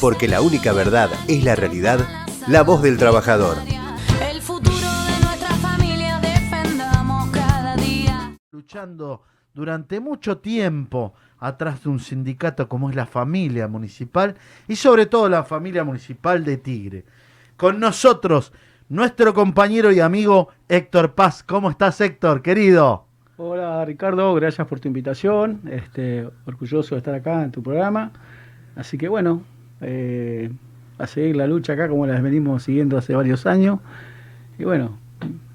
Porque la única verdad es la realidad, la voz del trabajador. El futuro de nuestra familia defendamos cada día. luchando durante mucho tiempo atrás de un sindicato como es la familia municipal y sobre todo la familia municipal de Tigre. Con nosotros, nuestro compañero y amigo Héctor Paz. ¿Cómo estás, Héctor, querido? Hola Ricardo, gracias por tu invitación. Este, orgulloso de estar acá en tu programa. Así que bueno, eh, a seguir la lucha acá como las venimos siguiendo hace varios años. Y bueno,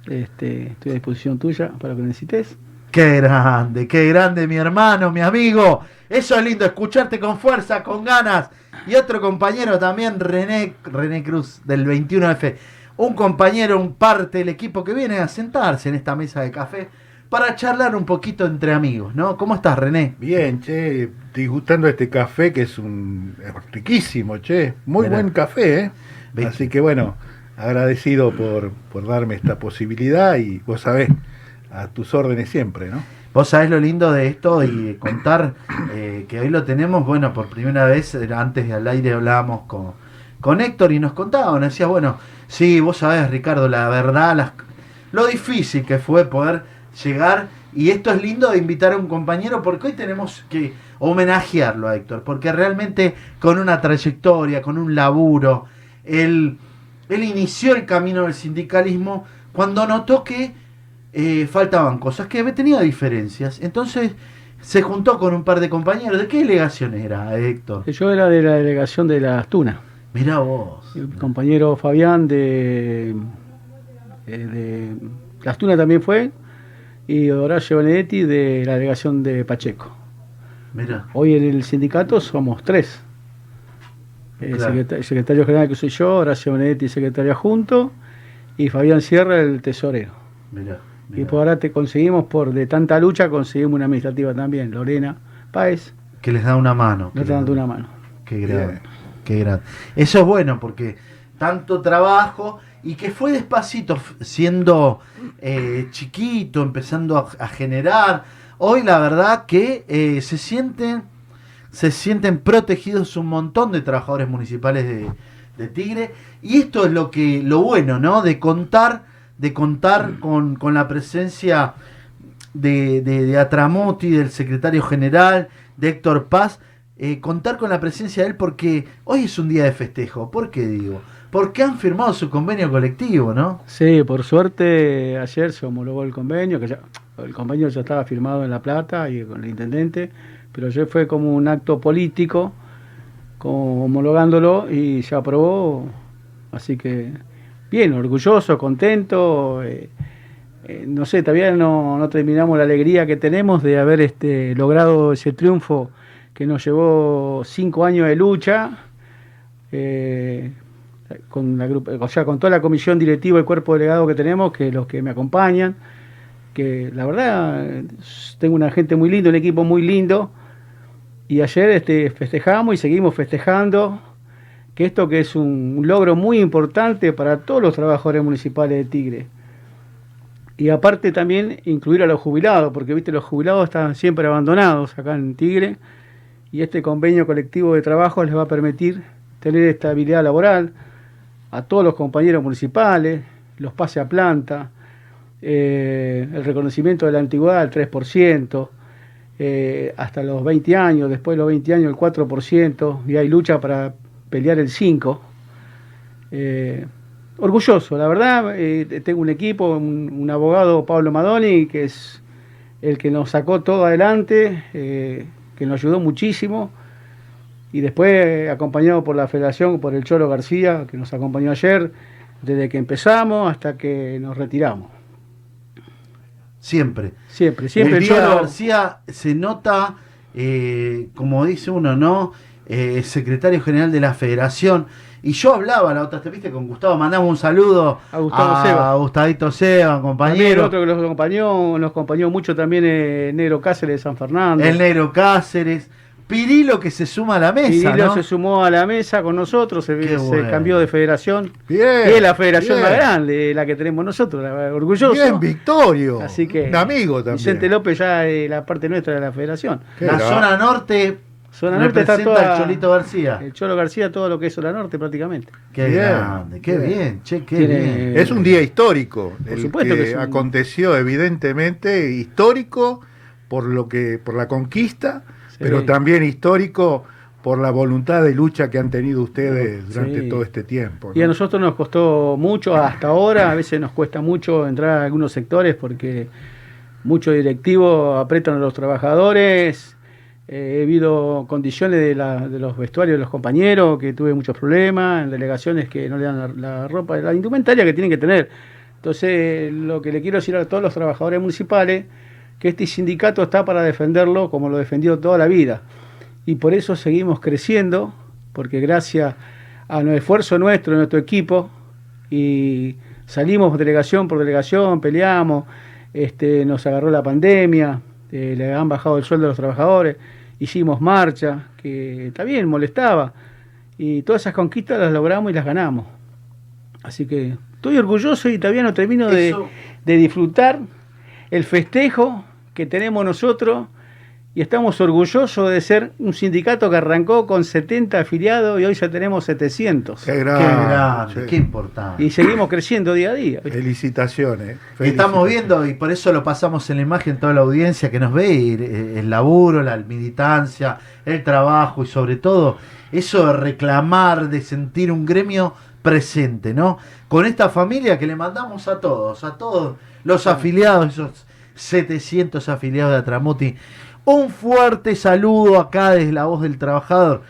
este, estoy a disposición tuya para lo que necesites. Qué grande, qué grande, mi hermano, mi amigo. Eso es lindo, escucharte con fuerza, con ganas. Y otro compañero también, René, René Cruz, del 21F. Un compañero, un parte del equipo que viene a sentarse en esta mesa de café para charlar un poquito entre amigos, ¿no? ¿Cómo estás, René? Bien, che, disgustando este café que es un es riquísimo, che, muy buen café, ¿eh? Así que bueno, agradecido por, por darme esta posibilidad y vos sabés, a tus órdenes siempre, ¿no? Vos sabés lo lindo de esto y contar eh, que hoy lo tenemos, bueno, por primera vez, antes de al aire hablábamos con, con Héctor y nos contaba, nos decía, bueno, sí, vos sabés, Ricardo, la verdad, las- lo difícil que fue poder llegar, y esto es lindo de invitar a un compañero, porque hoy tenemos que homenajearlo a Héctor, porque realmente con una trayectoria, con un laburo, él, él inició el camino del sindicalismo cuando notó que eh, faltaban cosas, que tenía diferencias. Entonces se juntó con un par de compañeros. ¿De qué delegación era, Héctor? Yo era de la delegación de la Astuna. Mirá vos. Mi compañero Fabián de, eh, de la Astuna también fue. Y Horacio Benedetti de la delegación de Pacheco. Mirá. Hoy en el sindicato somos tres. El Claro. secretario, secretario general que soy yo, Horacio Benedetti, secretario adjunto, y Fabián Sierra, el tesorero. Mirá. Y por ahora te conseguimos, por de tanta lucha, conseguimos una administrativa también, Lorena Páez, Que les da una mano. les da- una mano. Qué grande. Qué grande. Eso es bueno porque tanto trabajo y que fue despacito siendo eh, chiquito, empezando a, generar. Hoy la verdad que eh, se sienten se sienten protegidos un montón de trabajadores municipales de, de Tigre y esto es lo que lo bueno, ¿no? De contar de contar con, con la presencia de, de, de Atramuti, del secretario general, de Héctor Paz, eh, contar con la presencia de él porque hoy es un día de festejo. ¿Por qué digo? Porque han firmado su convenio colectivo, ¿no? Sí, por suerte ayer se homologó el convenio, que ya, el convenio ya estaba firmado en La Plata y con el intendente, pero ayer fue como un acto político, como homologándolo y se aprobó, así que bien, orgulloso, contento, eh, eh, no sé, todavía no, no terminamos la alegría que tenemos de haber este, logrado ese triunfo que nos llevó cinco años de lucha. eh, con, la, o sea, con toda la comisión directiva y cuerpo delegado que tenemos, que los que me acompañan, que la verdad tengo una gente muy linda, un equipo muy lindo, y ayer este, festejamos y seguimos festejando que esto que es un logro muy importante para todos los trabajadores municipales de Tigre. Y aparte también incluir a los jubilados, porque viste, los jubilados están siempre abandonados acá en Tigre, y este convenio colectivo de trabajo les va a permitir tener estabilidad laboral a todos los compañeros municipales, los pase a planta, eh, el reconocimiento de la antigüedad al 3%, eh, hasta los 20 años, después de los 20 años el 4%, y hay lucha para pelear el 5%. Eh, orgulloso, la verdad, eh, tengo un equipo, un, abogado, Pablo Madoni, que es el que nos sacó todo adelante, que nos ayudó muchísimo, y después acompañado por la federación, por el Cholo García, que nos acompañó ayer, desde que empezamos hasta que nos retiramos. Siempre. Siempre, siempre el Cholo... García se nota, eh, como dice uno, ¿no? Eh, secretario general de la federación. Y yo hablaba la otra, te viste con Gustavo, mandamos un saludo A Gustavo Seba. a Gustavito Seba, También compañero. otro que nos acompañó, nos acompañó mucho también eh, Negro Cáceres de San Fernando. El Negro Cáceres. Pirilo que se suma a la mesa, Cirilo ¿no? se sumó a la mesa con nosotros, se, cambió de federación. Bien. Y es la federación bien. más grande, la que tenemos nosotros, la- orgulloso. Bien, Victorio. Así que Un amigo también. Vicente López ya es la parte nuestra de la federación. Qué La zona norte Zona Norte está toda. el Cholito García. El Cholo García, todo lo que es Zona Norte prácticamente. Qué Bien, grande, qué bien. bien, che, qué Tiene- bien. Es un día histórico, Por el supuesto que, que es un- aconteció evidentemente histórico por lo que por la conquista, Sí. pero también histórico por la voluntad de lucha que han tenido ustedes durante Sí. todo este tiempo. Y a ¿no? nosotros nos costó mucho, hasta ahora, a veces nos cuesta mucho entrar a algunos sectores porque muchos directivos apretan a los trabajadores. Eh, he habido condiciones de, los vestuarios de los compañeros que tuve muchos problemas, en delegaciones que no le dan la, ropa, la indumentaria que tienen que tener. Entonces, lo que le quiero decir a todos los trabajadores municipales, que este sindicato está para defenderlo como lo defendió toda la vida. Y por eso seguimos creciendo, porque gracias al esfuerzo nuestro, nuestro equipo, y salimos delegación por delegación, peleamos, este, nos agarró la pandemia, eh, le han bajado el sueldo a los trabajadores, hicimos marcha, que también molestaba, y todas esas conquistas las logramos y las ganamos. Así que estoy orgulloso y todavía no termino de disfrutar el festejo que tenemos nosotros y estamos orgullosos de ser un sindicato que arrancó con 70 afiliados y hoy ya tenemos 700. Qué Qué grande, grande, sí. qué importante. Y seguimos creciendo día a día. Felicitaciones. Estamos felicitaciones. viendo, y por eso lo pasamos en la imagen, toda la audiencia que nos ve, y, eh, el laburo, la militancia, el trabajo y sobre todo eso de reclamar, de sentir un gremio presente, ¿no? Con esta familia que le mandamos a todos, a todos los afiliados, esos 700 afiliados de Atramuti, un fuerte saludo acá desde la voz del trabajador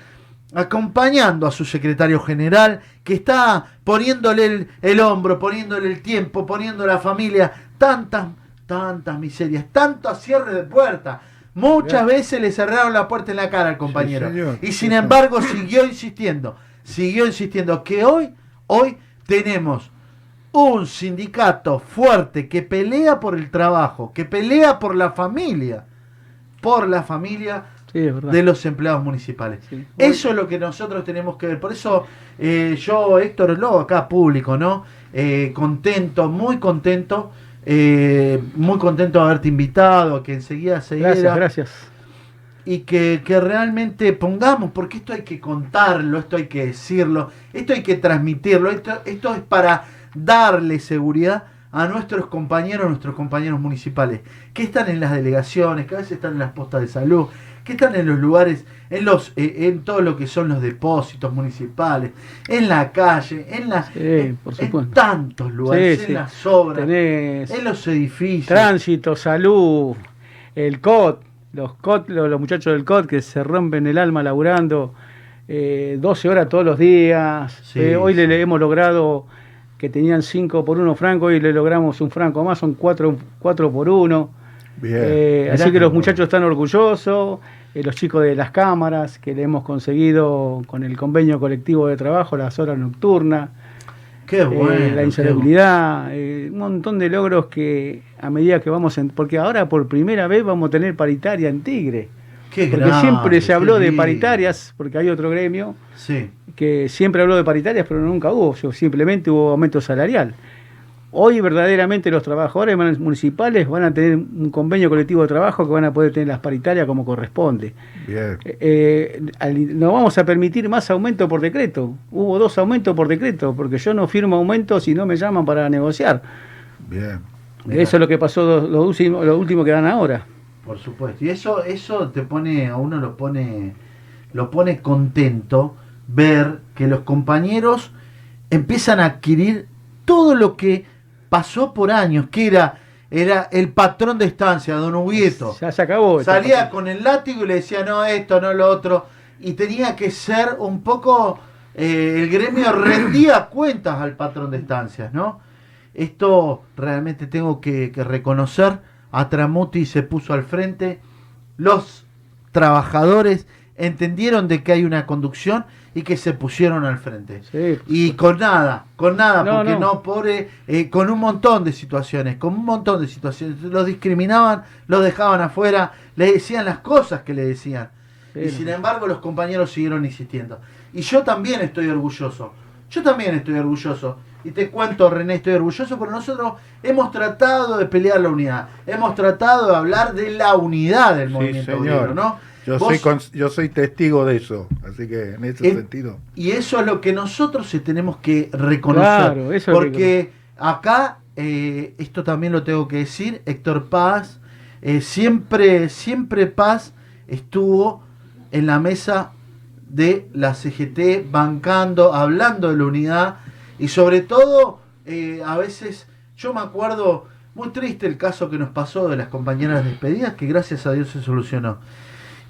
acompañando a su secretario general, que está poniéndole el, el hombro, poniéndole el tiempo, poniendo la familia, tantas, tantas miserias, tantos cierres de puerta. Muchas veces le cerraron la puerta en la cara al compañero. y sin embargo siguió insistiendo, siguió insistiendo que hoy, hoy tenemos un sindicato fuerte que pelea por el trabajo, que pelea por la familia, por la familia Sí, de los empleados municipales. Sí. Eso es lo que nosotros tenemos que ver. Por eso eh, yo, Héctor Lobo, acá público, ¿no? Eh, contento, muy contento, eh, muy contento de haberte invitado, que enseguida se Gracias, diera gracias. y que, que realmente pongamos, porque esto hay que contarlo, esto hay que decirlo, esto hay que transmitirlo, esto, esto es para darle seguridad a nuestros compañeros, nuestros compañeros municipales, que están en las delegaciones, que a veces están en las postas de salud, que están en los lugares, en los, eh, en todo lo que son los depósitos municipales, en la calle, en las Sí, en, tantos lugares, Sí, en sí. las obras, Tenés en los edificios. tránsito, salud, el COT, los COT, los, los muchachos del COT que se rompen el alma laburando eh, 12 horas todos los días. Eh, hoy le hemos logrado que tenían 5 por 1 franco, hoy le logramos un franco más, son 4, por 1. Bien. Eh, así que los muchachos están orgullosos, eh, los chicos de las cámaras que le hemos conseguido con el convenio colectivo de trabajo, las horas nocturnas, Qué eh, bueno. la insalubridad, un montón de logros que a medida que vamos, en, porque ahora por primera vez vamos a tener paritaria en Tigre, Qué porque siempre se habló de paritarias, porque hay otro gremio Sí. Que siempre habló de paritarias, pero nunca hubo, simplemente hubo aumento salarial. Hoy verdaderamente los trabajadores mun- municipales van a tener un convenio colectivo de trabajo que van a poder tener las paritarias como corresponde. Bien. Eh, eh, al- no vamos a permitir más aumento por decreto. Hubo dos aumentos por decreto, porque yo no firmo aumentos si no me llaman para negociar. Bien. Eso es lo que pasó los, los últimos, lo último que dan ahora. Por supuesto. Y eso, eso te pone, a uno lo pone, lo pone contento ver que los compañeros empiezan a adquirir todo lo que pasó por años, que era, era el patrón de estancia, don Huguieto. Ya se acabó. Salía con el látigo y le decía, no, esto, no lo otro. Y tenía que ser un poco, eh, el gremio rendía cuentas al patrón de estancias, ¿no? Esto realmente tengo que, que reconocer. Atramuti se puso al frente. Los trabajadores entendieron de que hay una conducción y que se pusieron al frente. Sí, Y con nada, con nada, No, porque no. no, pobre, eh, con un montón de situaciones, con un montón de situaciones. Los discriminaban, los dejaban afuera, le decían las cosas que le decían. Y sin embargo los compañeros siguieron insistiendo. Y yo también estoy orgulloso. Yo también estoy orgulloso. Y te cuento, René, estoy orgulloso porque nosotros hemos tratado de pelear la unidad. Hemos tratado de hablar de la unidad del Sí, movimiento obrero, ¿no? Yo Vos- soy, cons- yo soy testigo de eso, así que en ese sentido. Y eso es lo que nosotros tenemos que reconocer. Claro, eso es lo porque acá, eh, esto también lo tengo que decir, Héctor Paz, eh, siempre, siempre Paz estuvo en la mesa de la CGT, bancando, hablando de la unidad y sobre todo, eh, a veces, yo me acuerdo, muy triste el caso que nos pasó de las compañeras despedidas, que gracias a Dios se solucionó.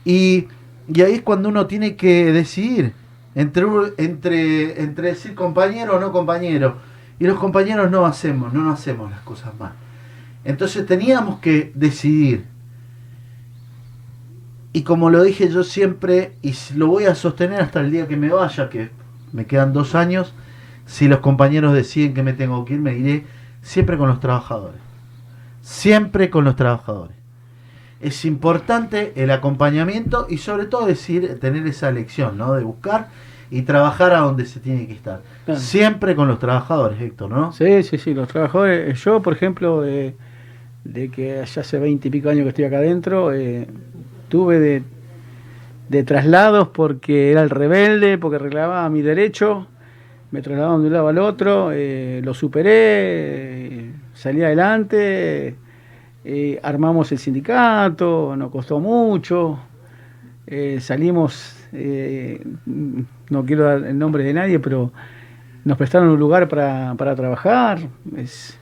Y, ahí es cuando uno tiene que decidir entre, entre, decir compañero o no compañero. Y los compañeros no hacemos, no hacemos las cosas mal. Entonces teníamos que decidir. Y como lo dije yo siempre, y lo voy a sostener hasta el día que me vaya, que me quedan dos años, si los compañeros deciden que me tengo que ir, me iré siempre con los trabajadores. Siempre con los trabajadores es importante el acompañamiento y sobre todo decir, tener esa elección, ¿no? De buscar y trabajar a donde se tiene que estar. Claro. Siempre con los trabajadores, Héctor, ¿no? Sí, sí, sí, los trabajadores. Yo, por ejemplo, de, de que ya hace veinte y pico años que estoy acá adentro, eh, tuve de, de traslados porque era el rebelde, porque reclamaba mi derecho, me trasladaban de un lado al otro, eh, lo superé, eh, salí adelante, eh, armamos el sindicato, nos costó mucho, eh, salimos, eh, no quiero dar el nombre de nadie, pero nos prestaron un lugar para, para trabajar. Es,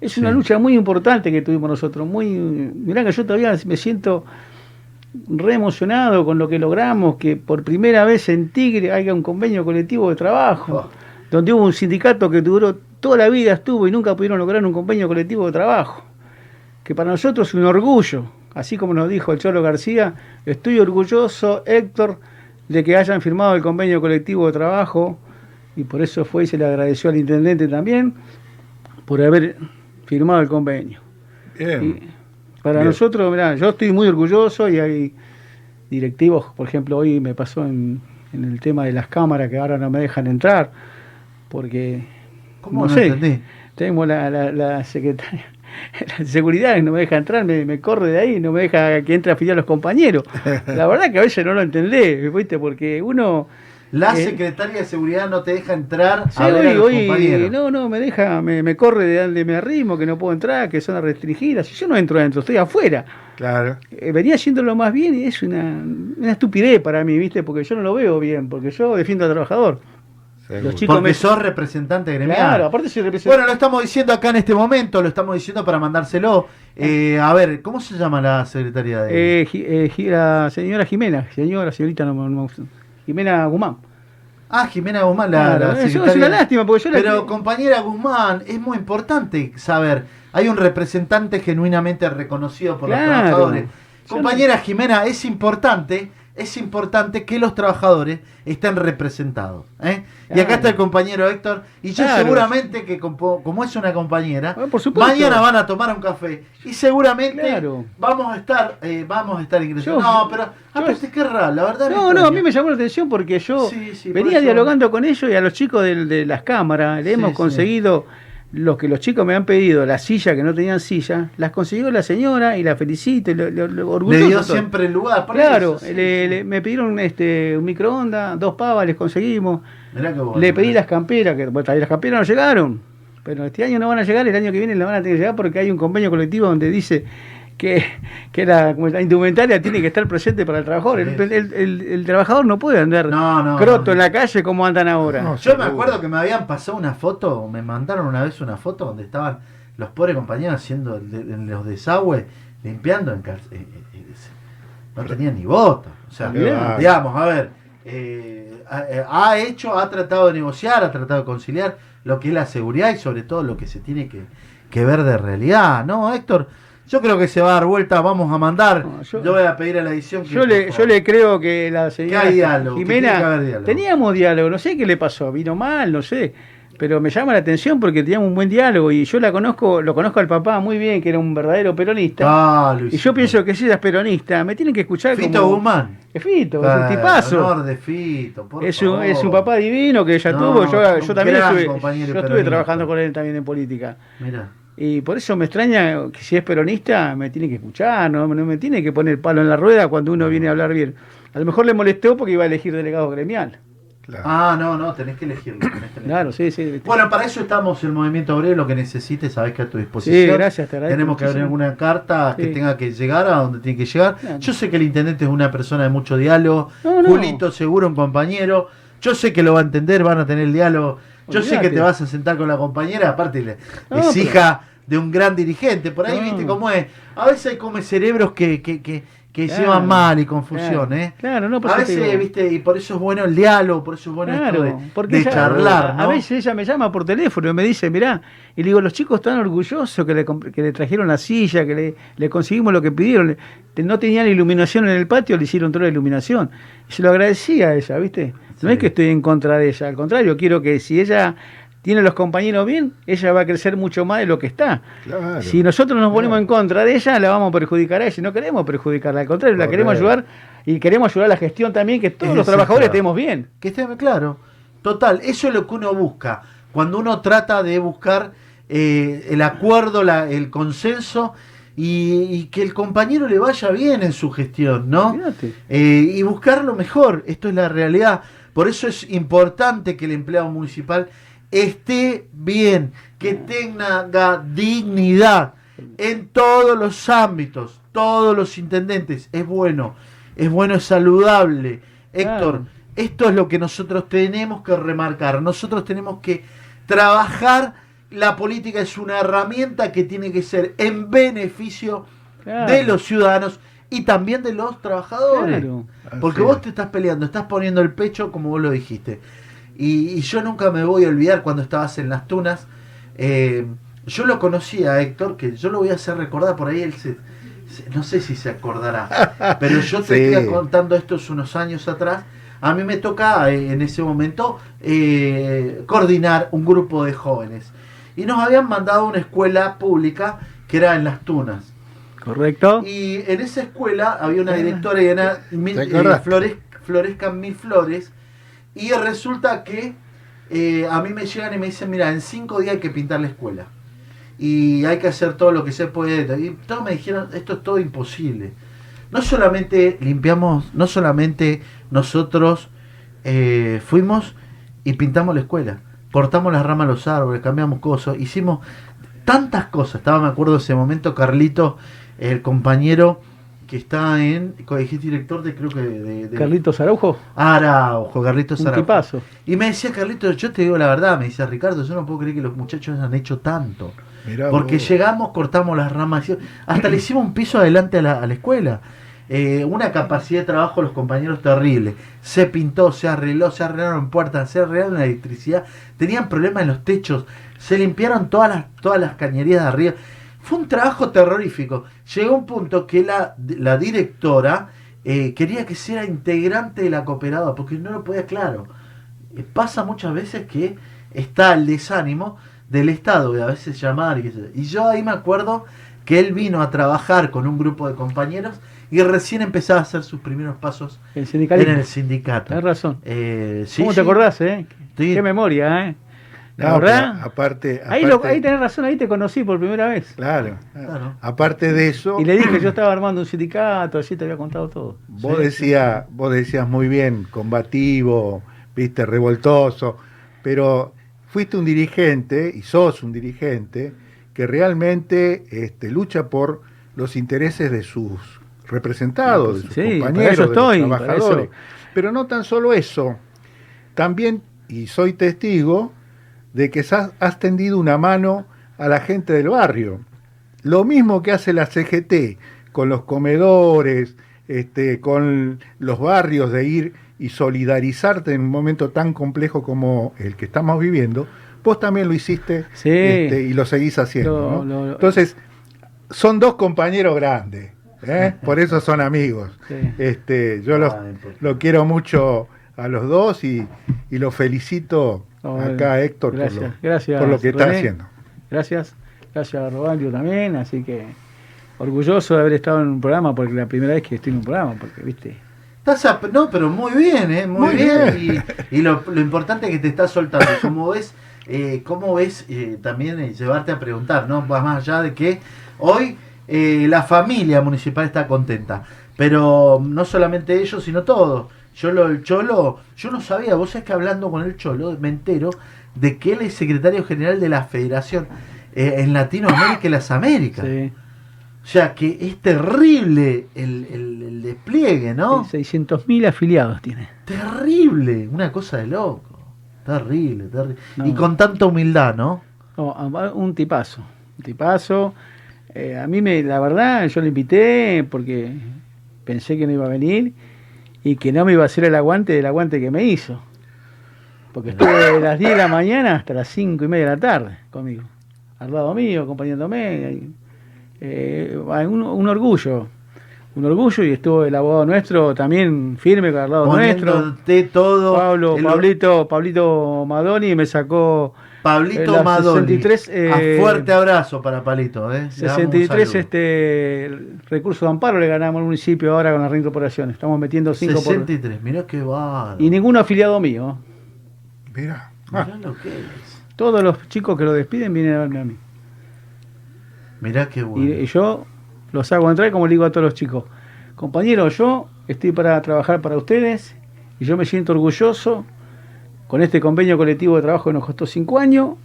es una Sí. lucha muy importante que tuvimos nosotros. Muy, mirá que yo todavía me siento re emocionado con lo que logramos, que por primera vez en Tigre haya un convenio colectivo de trabajo, Oh. donde hubo un sindicato que duró toda la vida estuvo y nunca pudieron lograr un convenio colectivo de trabajo. Que para nosotros es un orgullo, así como nos dijo el Cholo García, estoy orgulloso, Héctor, de que hayan firmado el convenio colectivo de trabajo y por eso fue y se le agradeció al intendente también por haber firmado el convenio. Bien. Y para Bien. nosotros, mirá, yo estoy muy orgulloso y hay directivos, por ejemplo, hoy me pasó en, en el tema de las cámaras que ahora no me dejan entrar porque ¿Cómo no no, sé, entendí? tengo la, la, la secretaria la seguridad no me deja entrar, me, me corre de ahí, no me deja que entre a afiliar a los compañeros. La verdad que a veces no lo entendés, ¿viste? Porque uno... La Eh, secretaria de seguridad no te deja entrar Sí, a ver a hoy, los hoy- compañeros. no, no, me deja, me, me corre de donde me arrimo, que no puedo entrar, que zona restringida. Si yo no entro adentro, estoy afuera. Claro. Eh, venía haciéndolo más bien y es una, una estupidez para mí, ¿viste? Porque yo no lo veo bien, porque yo defiendo al trabajador. Los chicos Porque me- sos representante gremial. Claro, aparte soy representante. Bueno, lo estamos diciendo acá en este momento, lo estamos diciendo para mandárselo. Eh, a ver, ¿cómo se llama la secretaria de.? Eh, eh, la señora Jimena, señora, señorita, no. Jimena Guzmán. ah, Jimena Guzmán, la, Claro, la eso es una lástima, porque yo la- Pero, compañera Guzmán, es muy importante saber. Hay un representante genuinamente reconocido por Claro. los trabajadores. Compañera Jimena, es importante, es importante que los trabajadores estén representados. ¿eh? Y acá está el compañero Héctor, y yo Claro. seguramente que como, como es una compañera, Ah, por mañana van a tomar un café y seguramente Claro. vamos a estar, eh, vamos a estar ingresando. Yo- no, pero yo- aparte qué raro, la verdad. No, no, a mí me llamó la atención porque yo Sí, sí, venía dialogando con ellos y a los chicos de, las cámaras le Sí, hemos conseguido lo que los chicos me han pedido, la silla que no tenían silla, las consiguió la señora y la felicito y lo, lo- lo Le dio siempre el lugar. por Claro, eso, sí, le- sí. le- me pidieron este, un microondas, dos pavas, les conseguimos. Mirá qué bueno, Le pedí mirá. las camperas, que bueno, las camperas no llegaron. Pero este año no van a llegar, el año que viene la van a tener que llegar porque hay un convenio colectivo donde dice que, que la, indumentaria tiene que estar presente para el trabajador. El, Sí. el- el- el trabajador no puede andar No, no, croto no. en la calle como andan ahora. No, Yo me acuerdo que me habían pasado una foto, me mandaron una vez una foto donde estaban los pobres compañeros haciendo el de- en los desagües, limpiando en cal- eh, eh, eh, no tenían ni voto. O sea, digamos, a ver, eh, ha, ha hecho, ha tratado de negociar, ha tratado de conciliar lo que es la seguridad y sobre todo lo que se tiene que, que ver de realidad, ¿no, Héctor? Yo creo que se va a dar vuelta, vamos a mandar. No, yo- yo, voy a pedir a la edición que. Yo le, yo le creo que la señora hay diálogo, que tiene que Jimena haber diálogo. teníamos diálogo, no sé qué le pasó, vino mal, no sé, pero me llama la atención porque teníamos un buen diálogo y yo la conozco, lo conozco al papá muy bien, que era un verdadero peronista. Ah, y Luisito. yo pienso que si ella es peronista, me tienen que escuchar Fito como Guzmán. Es Fito, es un tipazo. honor de Fito, por Es un, favor. es un papá divino que ella No, tuvo. Yo, también estuve, yo estuve trabajando con él también en política. Mira. Y por eso me extraña que si es peronista me tiene que escuchar, no, no me tiene que poner palo en la rueda cuando uno viene a hablar bien. A lo mejor le molestó porque iba a elegir delegado gremial. Claro. Ah, no, no, tenés que elegirlo. tenés que elegirlo. Claro, sí, sí. Bueno, para eso estamos el movimiento obrero, lo que necesites, sabés que a tu disposición. Sí, gracias, te agradezco Tenemos que abrir alguna carta que Sí. tenga que llegar a donde tiene que llegar. Claro. Yo sé que el intendente es una persona de mucho diálogo. No, no. Julito, seguro, un compañero. Yo sé que lo va a entender, van a tener el diálogo. Yo sé que te vas a sentar con la compañera, aparte le- No, es pero- hija de un gran dirigente. Por ahí, No. viste cómo es. A veces hay como cerebros que, que, que, que Claro, llevan mal y confusión, claro. ¿eh? Claro, no, por a veces, viste, y por eso es bueno el diálogo, por eso es bueno Claro, esto de, porque de ella- charlar, a- ¿no? A veces ella me llama por teléfono y me dice, mirá, y le digo, los chicos están orgullosos que le, que le trajeron la silla, que le, le conseguimos lo que pidieron. Le- no tenían iluminación en el patio, le hicieron toda la iluminación. Y se lo agradecía a ella, ¿viste? No Sí. es que estoy en contra de ella, al contrario, quiero que si ella tiene los compañeros bien, ella va a crecer mucho más de lo que está. Claro. Si nosotros nos ponemos en contra de ella, la vamos a perjudicar a ella. No queremos perjudicarla, al contrario, la queremos ayudar y queremos ayudar a la gestión también, que todos Es los trabajadores estemos bien. Que esté claro. Total, eso es lo que uno busca. Cuando uno trata de buscar eh, el acuerdo, la- el consenso y, y que el compañero le vaya bien en su gestión, ¿no? Eh, y buscar lo mejor. Esto es la realidad. Por eso es importante que el empleado municipal esté bien, que tenga dignidad en todos los ámbitos, todos los intendentes. Es bueno, es bueno, es saludable. Héctor, Claro. esto es lo que nosotros tenemos que remarcar. Nosotros tenemos que trabajar. La política es una herramienta que tiene que ser en beneficio Claro. de los ciudadanos y también de los trabajadores. Claro. Porque vos te estás peleando, estás poniendo el pecho como vos lo dijiste. Y, y yo nunca me voy a olvidar cuando estabas en las tunas. eh, yo lo conocía a Héctor, que yo lo voy a hacer recordar por ahí, él se, se- no sé si se acordará, pero yo te Sí. estoy contando estos unos años atrás. A mí me toca eh, en ese momento eh, coordinar un grupo de jóvenes. Y nos habían mandado a una escuela pública que era en las tunas. Correcto. Y en esa escuela había una directora y era mil, ¿Te eh, acordás? flores, florezcan mil flores. Y resulta que eh, a mí me llegan y me dicen, mira, en cinco días hay que pintar la escuela. Y hay que hacer todo lo que se puede. Y todos me dijeron, esto es todo imposible. No solamente limpiamos, no solamente nosotros eh, fuimos y pintamos la escuela. Cortamos las ramas de los árboles, cambiamos cosas, hicimos tantas cosas. Estaba, me acuerdo ese momento, Carlito, el compañero que está en, es director de creo que de, de- Carlitos Araujo, Araujo, Carlitos un Araujo. tipazo. Y me decía Carlitos, yo te digo la verdad, me dice Ricardo, yo no puedo creer que los muchachos hayan hecho tanto. Mirá Porque vos. llegamos, cortamos las ramas, hasta le hicimos un piso adelante a la, a la escuela. Eh, una capacidad de trabajo los compañeros terrible. Se pintó, se arregló, se arreglaron puertas, se arreglaron la electricidad. Tenían problemas en los techos, se limpiaron todas las, todas las cañerías de arriba. Fue un trabajo terrorífico. Llegó un punto que la, la directora eh, quería que sea integrante de la cooperadora, porque no lo podía claro. Eh, pasa muchas veces que está el desánimo del Estado de a veces llamar y, y yo ahí me acuerdo que él vino a trabajar con un grupo de compañeros y recién empezaba a hacer sus primeros pasos El en el sindicato. Tenés razón. Eh, sí, ¿Cómo sí. te acordás, eh? Sí. Qué memoria, eh. ¿La No, verdad? aparte, Ahí, lo- ahí tenés razón, ahí te conocí por primera vez. Claro. Claro. Aparte de eso, Y le dije que yo estaba armando un sindicato, así te había contado todo. vos Sí, decías, vos decías muy bien, combativo, viste, revoltoso, pero fuiste un dirigente y sos un dirigente que realmente este, lucha por los intereses de sus representados, de sus Sí, compañeros, eso de los estoy, trabajadores. Pero no tan solo eso, también, y soy testigo, de que has, has tendido una mano a la gente del barrio. Lo mismo que hace la CGT con los comedores, este, con los barrios de ir y solidarizarte en un momento tan complejo como el que estamos viviendo, vos también lo hiciste Sí. este, y lo seguís haciendo. Lo- ¿no? lo- lo- Entonces, son dos compañeros grandes, ¿eh? por eso son amigos. Sí. Este, yo los, por- lo quiero mucho a los dos y, y lo felicito Oh, acá, Héctor, por lo, gracias, por lo que está haciendo. Gracias. Gracias a Robalio también, así que orgulloso de haber estado en un programa, porque la primera vez que estoy en un programa, porque, viste, Estás a- no, pero muy bien, ¿eh? Muy, Muy bien. Y, y lo, lo importante es que te estás soltando. Como ves, eh, ¿cómo ves eh, también eh, llevarte a preguntar, ¿no? Más allá de que hoy eh, la familia municipal está contenta, pero no solamente ellos, sino todos. Yo lo, el Cholo, yo no sabía, vos sabés que hablando con el Cholo me entero de que él es secretario general de la Federación eh, en Latinoamérica y las Américas. Sí. O sea que es terrible el, el- el despliegue, ¿no? 600.000 afiliados tiene. Terrible, una cosa de loco. Terrible, terrible. No. Y con tanta humildad, ¿no? No, un tipazo. Un tipazo. Eh, a mí, me, la verdad, yo lo invité porque pensé que no iba a venir y que no me iba a hacer el aguante del aguante que me hizo. Porque estuve de las 10 de la mañana hasta las 5 y media de la tarde conmigo. Al lado mío, acompañándome. Eh, un, un orgullo. Un orgullo y estuvo el abogado nuestro también firme al lado nuestro. Todo. Pablo, el- Pablito, Pablito Madoni me sacó Pablito la Madoni. 63, eh, A fuerte abrazo para Palito, ¿eh? Le damos un 63 saludo. este recurso de amparo le ganamos al municipio ahora con la reincorporación. Estamos metiendo 5 por 63, mirá qué bárbaro. y ningún afiliado mío. Mira. Mirá lo que es. Todos los chicos que lo despiden vienen a verme a mí. Mirá qué Y, bueno. y yo los hago entrar como le digo a todos los chicos. Compañeros, yo estoy para trabajar para ustedes y yo me siento orgulloso con este convenio colectivo de trabajo que nos costó cinco años,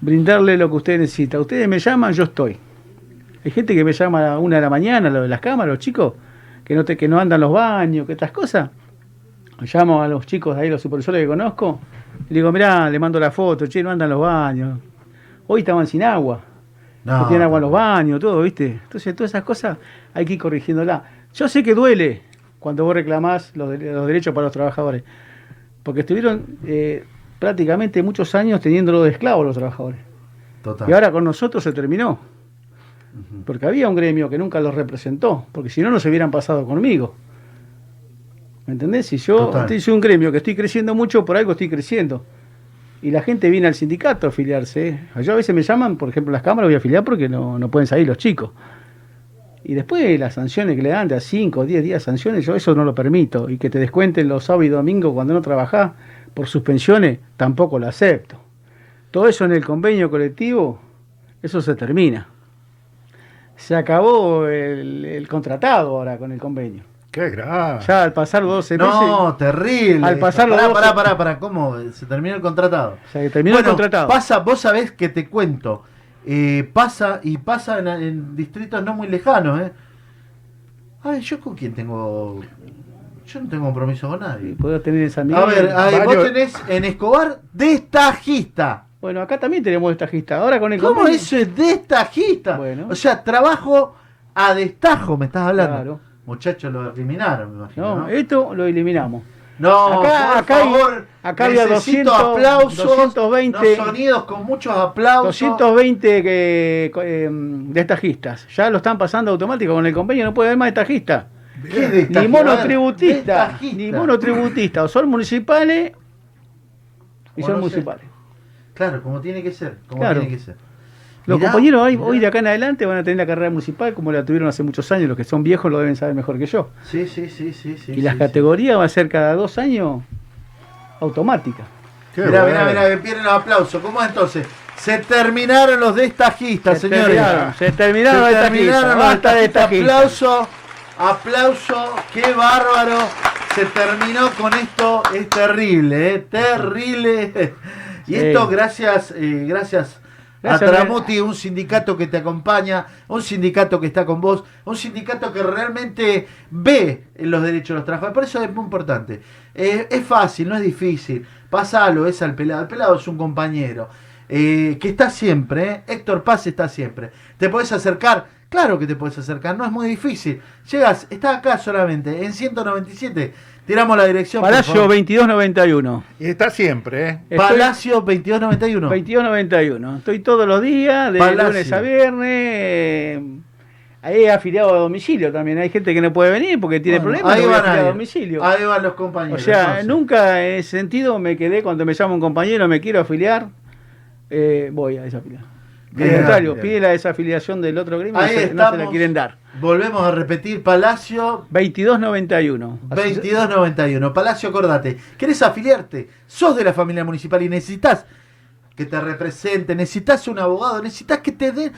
brindarle lo que ustedes necesitan. Ustedes me llaman, yo estoy. Hay gente que me llama a la una de la mañana, lo de las cámaras, los chicos, que no, te, que no andan los baños, que estas cosas. Llamo a los chicos de ahí, los supervisores que conozco, y le digo, mirá, le mando la foto, che, no andan los baños. Hoy estaban sin agua No, tienen agua en los baños, todo, ¿viste? Entonces, todas esas cosas hay que ir corrigiéndolas. Yo sé que duele cuando vos reclamás los derechos para los trabajadores, porque estuvieron eh, prácticamente muchos años teniéndolo de esclavos los trabajadores. Total. Y ahora con nosotros se terminó, porque había un gremio que nunca los representó, porque si no, no se hubieran pasado conmigo. ¿Me entendés? Si yo soy un gremio que estoy creciendo mucho, por algo estoy creciendo. Y la gente viene al sindicato a afiliarse. ¿eh? Yo a veces me llaman, por ejemplo, las cámaras voy a afiliar porque no, no pueden salir los chicos. Y después las sanciones que le dan de a 5 o 10 días sanciones, yo eso no lo permito. Y que te descuenten los sábados y domingos cuando no trabajás por suspensiones, tampoco lo acepto. Todo eso en el convenio colectivo, eso se termina. Se acabó el, el contratado ahora con el convenio. Qué grave. Ya al pasar 12 meses, No, terrible. Al pasar los pará, dos- pará, pará, pará, ¿cómo? Se terminó el contratado. que terminó Bueno, el contratado. Pasa, vos sabés que te cuento. Eh, pasa y pasa en, en distritos no muy lejanos, ¿eh? Ay, ¿yo con quién tengo? Yo no tengo compromiso con nadie. podés tener esa A ver, ahí vos tenés en Escobar destajista. Bueno, acá también tenemos destajista. Ahora con el ¿Cómo convenio- eso es destajista? Bueno. O sea, trabajo a destajo, me estás hablando. Claro. Muchachos lo eliminaron, me imagino. No, ¿no? esto lo eliminamos. No, Acá- por acá hay- favor, acá había necesito 200, aplausos, 220, los sonidos con muchos aplausos. 220 que, eh, destajistas. Ya lo están pasando automático con el convenio. No puede haber más destajistas. ¿Qué destajista? Ni monotributista. Destajista. Ni monotributista. O son municipales y O son no sé. municipales. Claro, como tiene que ser, como Claro. tiene que ser. Los Mirá, compañeros hoy, de acá en adelante van a tener la carrera municipal como la tuvieron hace muchos años. Los que son viejos lo deben saber mejor que yo. Sí, sí, sí, sí, sí. y las sí, categorías va a ser cada dos años automática. Qué Mirá, bueno. mirá, mirá, que pierden los aplausos. ¿Cómo es entonces? Se terminaron los destajistas, Se señores. terminaron, se terminaron Se los terminaron destajistas. los Basta de destajistas. Aplauso, aplauso, qué bárbaro. Se terminó con esto, es terrible, ¿eh? terrible. Y Sí. esto gracias, eh, gracias, Gracias, a Tramuti, un sindicato que te acompaña, un sindicato que está con vos, un sindicato que realmente ve los derechos de los trabajadores. Por eso es muy importante. Eh, es fácil, no es difícil. Pasalo, es al pelado. El pelado es un compañero eh, que está siempre. ¿eh? Héctor Paz está siempre. ¿Te podés acercar? Claro que te podés acercar, no es muy difícil. Llegas, está acá solamente, en 197. Tiramos la dirección. Palacio favor. 2291. Y está siempre, ¿eh? Estoy- Palacio 2291. 2291. Estoy todos los días, de Palacio. lunes a viernes. Ahí he afiliado a domicilio también. Hay gente que no puede venir porque tiene Bueno, problemas. ahí a van, a ahí. domicilio. Ahí van los o compañeros. sea, entonces. nunca en ese sentido me quedé cuando me llama un compañero, me quiero afiliar, eh, voy a desafiliar. Bien, Al contrario, bien. pide la desafiliación del otro gremio y Ahí no se, no se la quieren dar. Volvemos a repetir, Palacio 2291. Así- 2291. Palacio, acordate. ¿Querés afiliarte? ¿Sos de la familia municipal y necesitas que te represente, necesitas un abogado, necesitas que te den...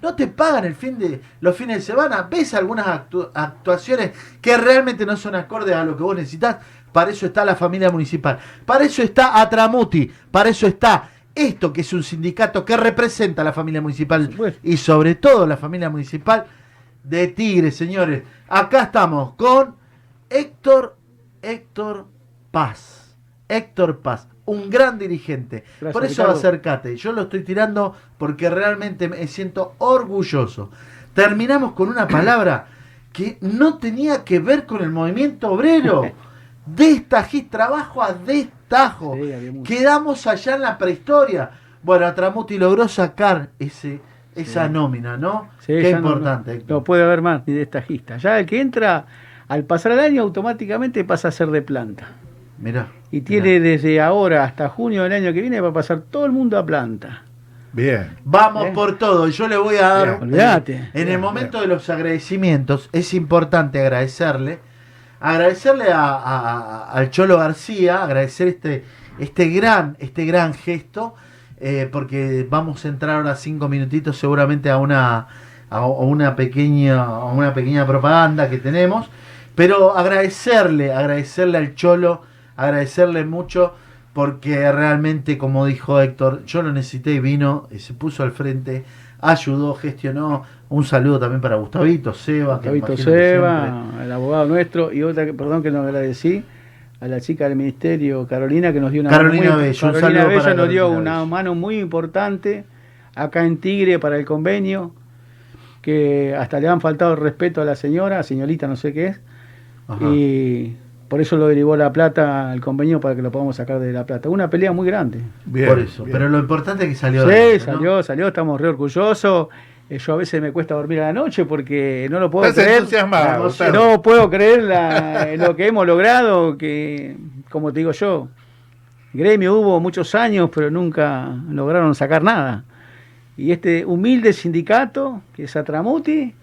No te pagan el fin de los fines de semana, ves algunas actu- actuaciones que realmente no son acordes a lo que vos necesitas. Para eso está la familia municipal, para eso está Atramuti, para eso está esto que es un sindicato que representa a la familia municipal y sobre todo la familia municipal de Tigre, señores. Acá estamos con Héctor Héctor Paz. Héctor Paz, un gran dirigente. Gracias, Por eso Ricardo. acércate. Yo lo estoy tirando porque realmente me siento orgulloso. Terminamos con una palabra que no tenía que ver con el movimiento obrero. Destají, trabajo a Sí. Quedamos allá en la prehistoria. Bueno, Atramuti logró sacar ese, esa nómina, ¿no? Sí, Qué importante. No, puede haber más ni de estajista. Ya el que entra, al pasar el año, automáticamente pasa a ser de planta. Mirá. Y tiene desde ahora hasta junio del año que viene, va a pasar todo el mundo a planta. Bien. Vamos por todo. Yo le voy a dar. Bien. En el Bien, momento de los agradecimientos, es importante agradecerle. Agradecerle a- al Cholo García, agradecer este, este gran, este gran gesto, eh, porque vamos a entrar ahora cinco minutitos seguramente a una, a una pequeña, a una pequeña propaganda que tenemos. Pero agradecerle, agradecerle al Cholo, agradecerle mucho, porque realmente, como dijo Héctor, yo lo necesité y vino, y se puso al frente, ayudó, gestionó. Un saludo también para Gustavito, Seba. que imagino que Seba, siempre- el abogado nuestro, y otra, que- perdón que no agradecí, a la chica del ministerio, Carolina, que nos dio una Carolina mano muy- Bello, un Carolina saludo para Bello nos dio Carolina una Bello. mano muy importante acá en Tigre para el convenio, que hasta le han faltado el respeto a la señora, señorita no sé qué es, Ajá. y por eso lo derivó La Plata al convenio para que lo podamos sacar de La Plata. Una pelea muy grande. Bien. Por eso, bien. pero lo importante es que salió. Sí, adelante, ¿no? salió, salió, estamos re orgullosos. Eh, Yo a veces me cuesta dormir a la noche porque no lo puedo Estás creer. entusiasmado. No puedo creer la- lo que hemos logrado, que, como te digo yo, gremio hubo muchos años, pero nunca lograron sacar nada. Y este humilde sindicato, que es Atramuti,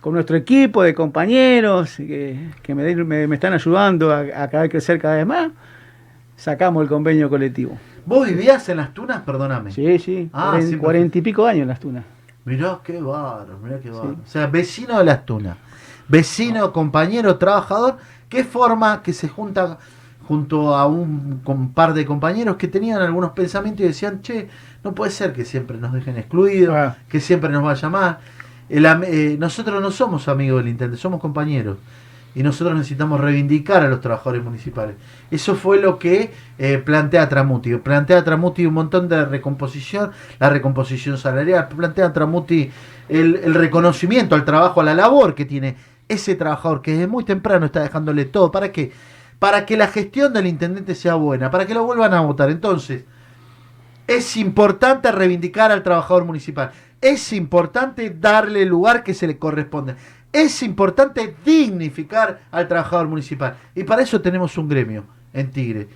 con nuestro equipo de compañeros que, que me, den- me- me están ayudando a, a cada vez crecer cada vez más, sacamos el convenio colectivo. ¿Vos vivías en las tunas? Perdóname. Sí, sí, Ah, cuarenta y pico años en las tunas. Mirá qué bárbaro, mirá qué. Sí. O sea, vecino de las tunas. Vecino, compañero, trabajador, que forma que se junta junto a un par de compañeros que tenían algunos pensamientos y decían, che, no puede ser que siempre nos dejen excluidos, Ah. que siempre nos vaya mal. El eh, nosotros no somos amigos del intendente, somos compañeros. Y nosotros necesitamos reivindicar a los trabajadores municipales. Eso fue lo que eh, plantea Tramuti. Plantea Tramuti un montón de recomposición, la recomposición salarial, plantea Tramuti el, el reconocimiento al trabajo, a la labor que tiene ese trabajador que desde muy temprano está dejándole todo. ¿Para qué? Para que la gestión del intendente sea buena, para que lo vuelvan a votar. Entonces, es importante reivindicar al trabajador municipal. Es importante darle el lugar que se le corresponde. Es importante dignificar al trabajador municipal. Y para eso tenemos un gremio en Tigre.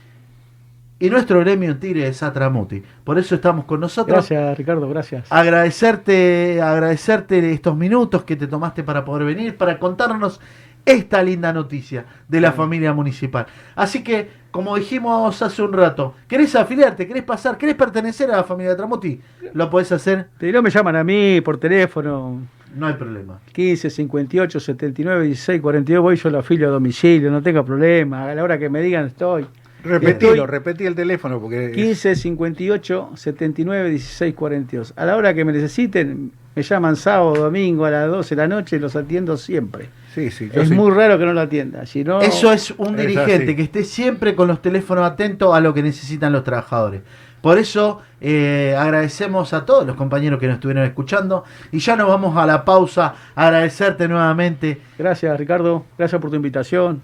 Y nuestro gremio en Tigre es Atramuti. Por eso estamos con nosotros. Gracias, Ricardo, gracias. Agradecerte, agradecerte estos minutos que te tomaste para poder venir, para contarnos esta linda noticia de la familia municipal. Así que, como dijimos hace un rato, ¿querés afiliarte? ¿Querés pasar? ¿Querés pertenecer a la familia Tramuti? Lo podés hacer, Te diré, me llaman a mí por teléfono, no hay problema. 15 58 79 16 42, voy yo lo afilio a domicilio, no tengo problema, a la hora que me digan estoy. Repetilo, repetí el teléfono porque 15 58 79 16 42. A la hora que me necesiten, me llaman sábado, domingo a las 12 de la noche, los atiendo siempre. sí, sí, yo Es sí. muy raro que no lo atienda. Si no, Eso es un Es dirigente así. que esté siempre con los teléfonos atentos a lo que necesitan los trabajadores. Por eso eh, agradecemos a todos los compañeros que nos estuvieron escuchando y ya nos vamos a la pausa. Agradecerte nuevamente. Gracias, Ricardo. Gracias por tu invitación.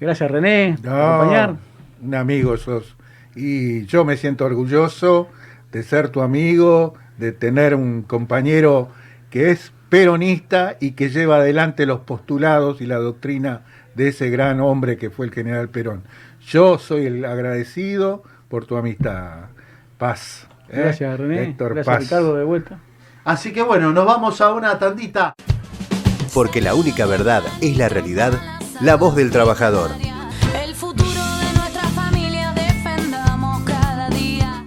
Gracias, René, por No, acompañar. Un amigo sos. Y yo me siento orgulloso de ser tu amigo, de tener un compañero que es peronista y que lleva adelante los postulados y la doctrina de ese gran hombre que fue el general Perón. Yo soy el agradecido por tu amistad. Paz. ¿eh? Gracias, René. Héctor Gracias, Paz. Ricardo, de vuelta. Así que bueno, nos vamos a una tandita. Porque la única verdad es la realidad, la voz del trabajador.